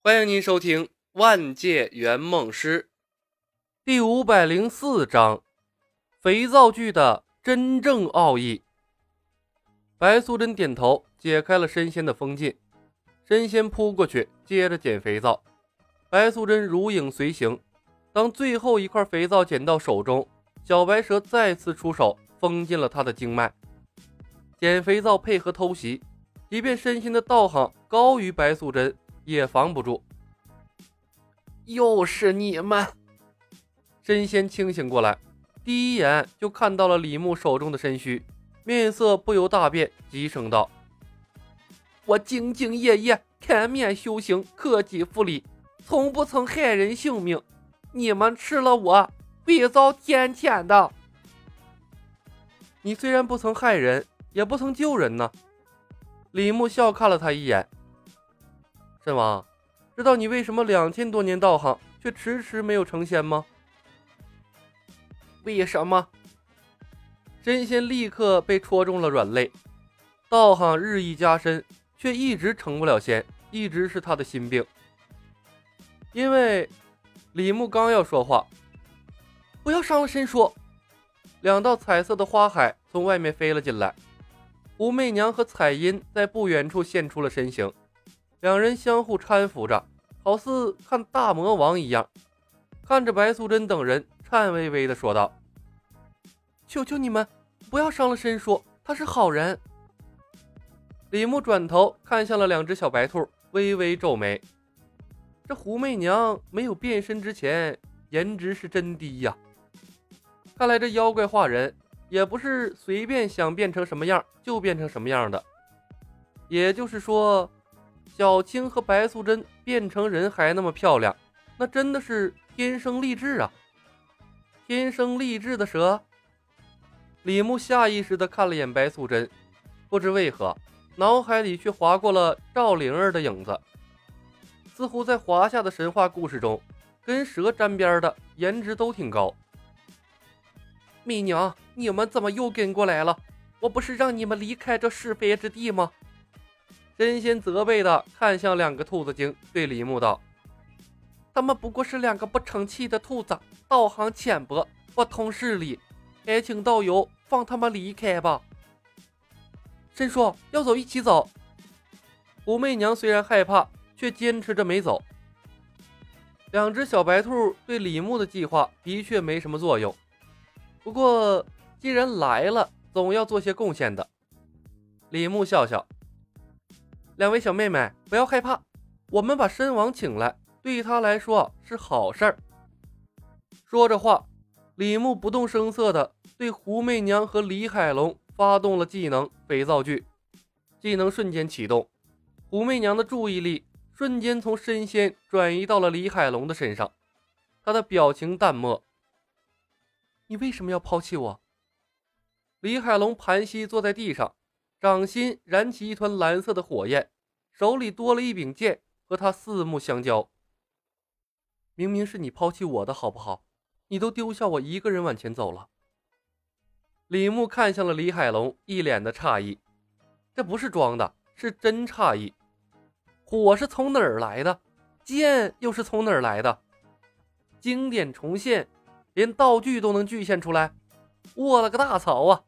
欢迎您收听《万界圆梦师》第五百零四章：肥皂剧的真正奥义。白素贞点头，解开了神仙的封禁。神仙扑过去，接着捡肥皂。白素贞如影随形。当最后一块肥皂捡到手中，小白蛇再次出手，封进了他的经脉。捡肥皂配合偷袭，即便身仙的道行高于白素贞。也防不住，又是你们！神仙清醒过来，第一眼就看到了李牧手中的身躯，面色不由大变，急声道：“我兢兢业业，天面修行，克己复礼，从不曾害人性命。你们吃了我，必遭天谴的。你虽然不曾害人，也不曾救人呢。”李牧笑看了他一眼。神王，知道你为什么两千多年道行却迟迟没有成仙吗？为什么？真仙立刻被戳中了软肋，道行日益加深，却一直成不了仙，一直是他的心病。因为李牧刚要说话，不要伤了神说。两道彩色的花海从外面飞了进来，武媚娘和彩音在不远处现出了身形。两人相互搀扶着，好似看大魔王一样，看着白素贞等人，颤巍巍地说道：“求求你们，不要伤了申叔，他是好人。”李牧转头看向了两只小白兔，微微皱眉：“这胡媚娘没有变身之前，颜值是真低呀！看来这妖怪化人也不是随便想变成什么样就变成什么样的。也就是说……”小青和白素贞变成人还那么漂亮，那真的是天生丽质啊！天生丽质的蛇。李牧下意识地看了眼白素贞，不知为何，脑海里却划过了赵灵儿的影子。似乎在华夏的神话故事中，跟蛇沾边的颜值都挺高。媚娘，你们怎么又跟过来了？我不是让你们离开这是非之地吗？真仙责备的看向两个兔子精，对李牧道：“他们不过是两个不成器的兔子，道行浅薄，不通事理，还请道友放他们离开吧。”申叔要走，一起走。武媚娘虽然害怕，却坚持着没走。两只小白兔对李牧的计划的确没什么作用，不过既然来了，总要做些贡献的。李牧笑笑。两位小妹妹，不要害怕，我们把身王请来，对他来说是好事儿。说着话，李牧不动声色地对胡媚娘和李海龙发动了技能肥皂剧，技能瞬间启动，胡媚娘的注意力瞬间从身仙转移到了李海龙的身上，他的表情淡漠。你为什么要抛弃我？李海龙盘膝坐在地上。掌心燃起一团蓝色的火焰，手里多了一柄剑，和他四目相交。明明是你抛弃我的好不好？你都丢下我一个人往前走了。李牧看向了李海龙，一脸的诧异，这不是装的，是真诧异。火是从哪儿来的？剑又是从哪儿来的？经典重现，连道具都能具现出来，我了个大槽啊！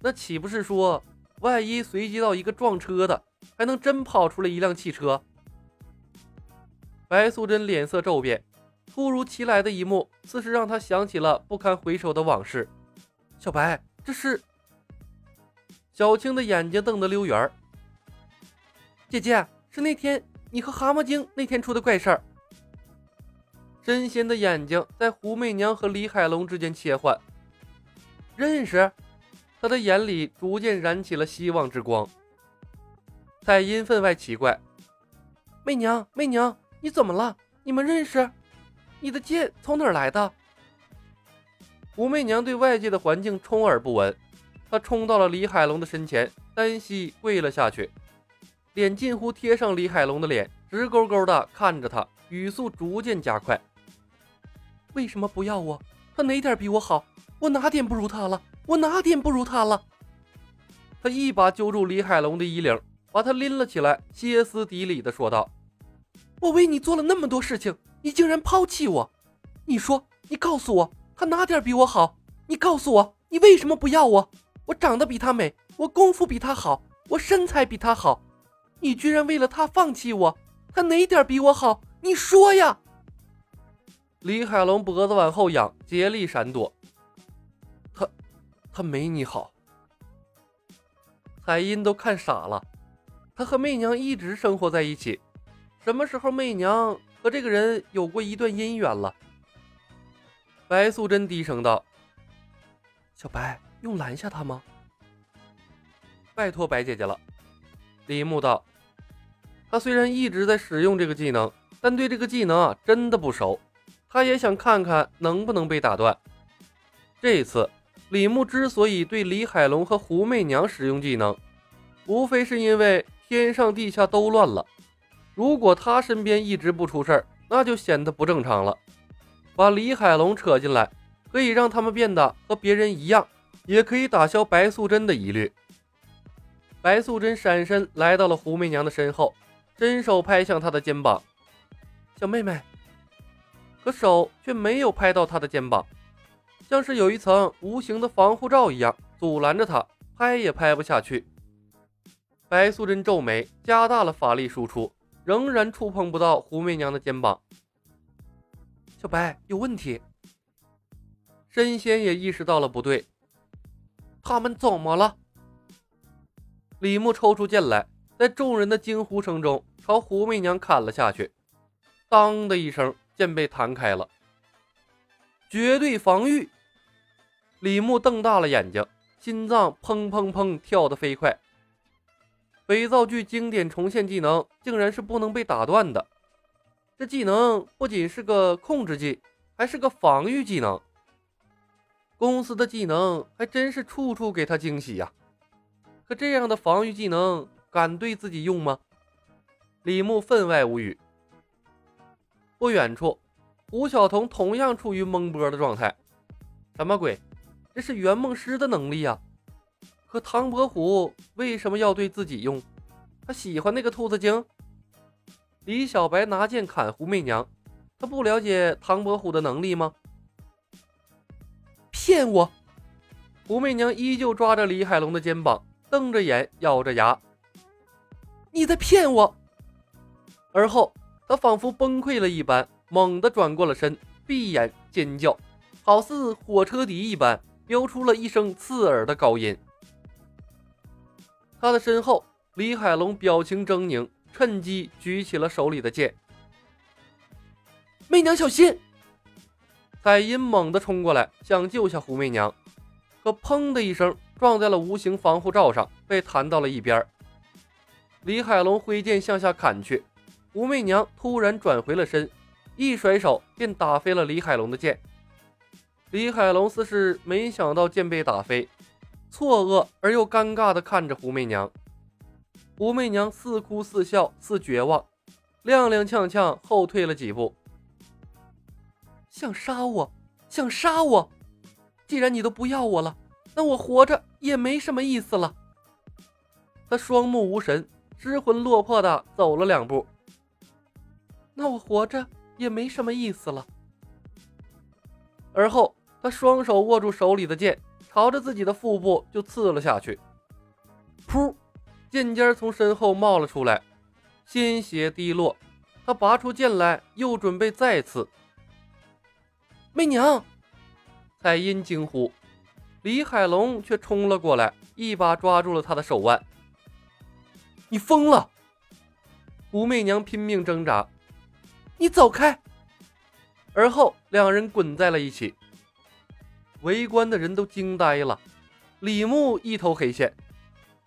那岂不是说？万一随机到一个撞车的，还能真跑出来一辆汽车？白素贞脸色骤变，突如其来的一幕，似是让她想起了不堪回首的往事。小白，这是？小青的眼睛瞪得溜圆姐姐，是那天你和蛤蟆精那天出的怪事儿。真仙的眼睛在胡媚娘和李海龙之间切换，认识？他的眼里逐渐燃起了希望之光。彩音分外奇怪：“媚娘，媚娘，你怎么了？你们认识？你的剑从哪儿来的？”武媚娘对外界的环境充耳不闻，她冲到了李海龙的身前，单膝跪了下去，脸近乎贴上李海龙的脸，直勾勾地看着他，语速逐渐加快：“为什么不要我？他哪点比我好？我哪点不如他了？”我哪点不如他了？他一把揪住李海龙的衣领，把他拎了起来，歇斯底里的说道：“我为你做了那么多事情，你竟然抛弃我！你说，你告诉我，他哪点比我好？你告诉我，你为什么不要我？我长得比他美，我功夫比他好，我身材比他好，你居然为了他放弃我？他哪点比我好？你说呀！李海龙脖子往后仰，竭力闪躲。他，没你好。彩音都看傻了。他和媚娘一直生活在一起，什么时候媚娘和这个人有过一段姻缘了？白素贞低声道：“小白，用拦下他吗？拜托白姐姐了。”李牧道：“他虽然一直在使用这个技能，但对这个技能啊真的不熟。他也想看看能不能被打断。这次李牧之所以对李海龙和胡媚娘使用技能，无非是因为……”天上地下都乱了，如果他身边一直不出事儿，那就显得不正常了。把李海龙扯进来，可以让他们变得和别人一样，也可以打消白素贞的疑虑。白素贞闪身来到了胡媚娘的身后，伸手拍向她的肩膀：“小妹妹。”可手却没有拍到她的肩膀，像是有一层无形的防护罩一样，阻拦着她，拍也拍不下去。白素贞皱眉，加大了法力输出，仍然触碰不到胡媚娘的肩膀。小白有问题。神仙也意识到了不对，他们怎么了？李牧抽出剑来，在众人的惊呼声中朝胡媚娘砍了下去。当的一声，剑被弹开了。绝对防御！李牧瞪大了眼睛，心脏砰砰砰跳得飞快。伪造剧经典重现技能竟然是不能被打断的，这技能不仅是个控制技，还是个防御技能。公司的技能还真是处处给他惊喜呀！可这样的防御技能敢对自己用吗？李牧分外无语。不远处，吴晓彤同样处于懵波的状态。什么鬼？这是圆梦师的能力呀！可唐伯虎为什么要对自己用？他喜欢那个兔子精。李小白拿剑砍胡媚娘，他不了解唐伯虎的能力吗？骗我！胡媚娘依旧抓着李海龙的肩膀，瞪着眼，咬着牙：“你在骗我！”而后，他仿佛崩溃了一般，猛地转过了身，闭眼尖叫，好似火车笛一般，飙出了一声刺耳的高音。他的身后，李海龙表情狰狞，趁机举起了手里的剑。媚娘，小心！彩音猛地冲过来，想救下胡媚娘，可砰的一声撞在了无形防护罩上，被弹到了一边。李海龙挥剑向下砍去，胡媚娘突然转回了身，一甩手便打飞了李海龙的剑。李海龙似是没想到剑被打飞。错愕而又尴尬地看着胡媚娘，胡媚娘似哭似笑似绝望，踉踉跄跄后退了几步。想杀我，想杀我！既然你都不要我了，那我活着也没什么意思了。他双目无神，失魂落魄地走了两步。那我活着也没什么意思了。而后，他双手握住手里的剑。朝着自己的腹部就刺了下去，噗！剑尖从身后冒了出来，鲜血滴落。他拔出剑来，又准备再刺。媚娘，彩音惊呼，李海龙却冲了过来，一把抓住了他的手腕。你疯了！胡媚娘拼命挣扎，你走开！而后两人滚在了一起。围观的人都惊呆了，李牧一头黑线，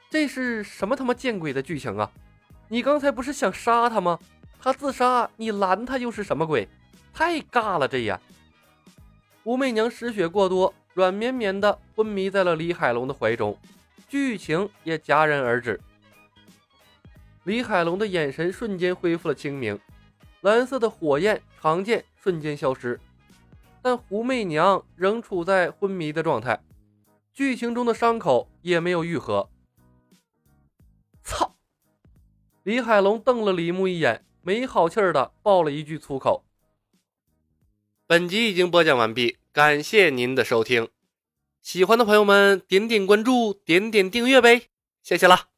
这是什么他妈见鬼的剧情啊！你刚才不是想杀他吗？他自杀，你拦他又是什么鬼？太尬了，这也。武媚娘失血过多，软绵绵的昏迷在了李海龙的怀中，剧情也戛然而止。李海龙的眼神瞬间恢复了清明，蓝色的火焰长剑瞬间消失。但胡媚娘仍处在昏迷的状态，剧情中的伤口也没有愈合。操！李海龙瞪了李牧一眼，没好气儿的爆了一句粗口。本集已经播讲完毕，感谢您的收听。喜欢的朋友们，点点关注，点点订阅呗，谢谢啦。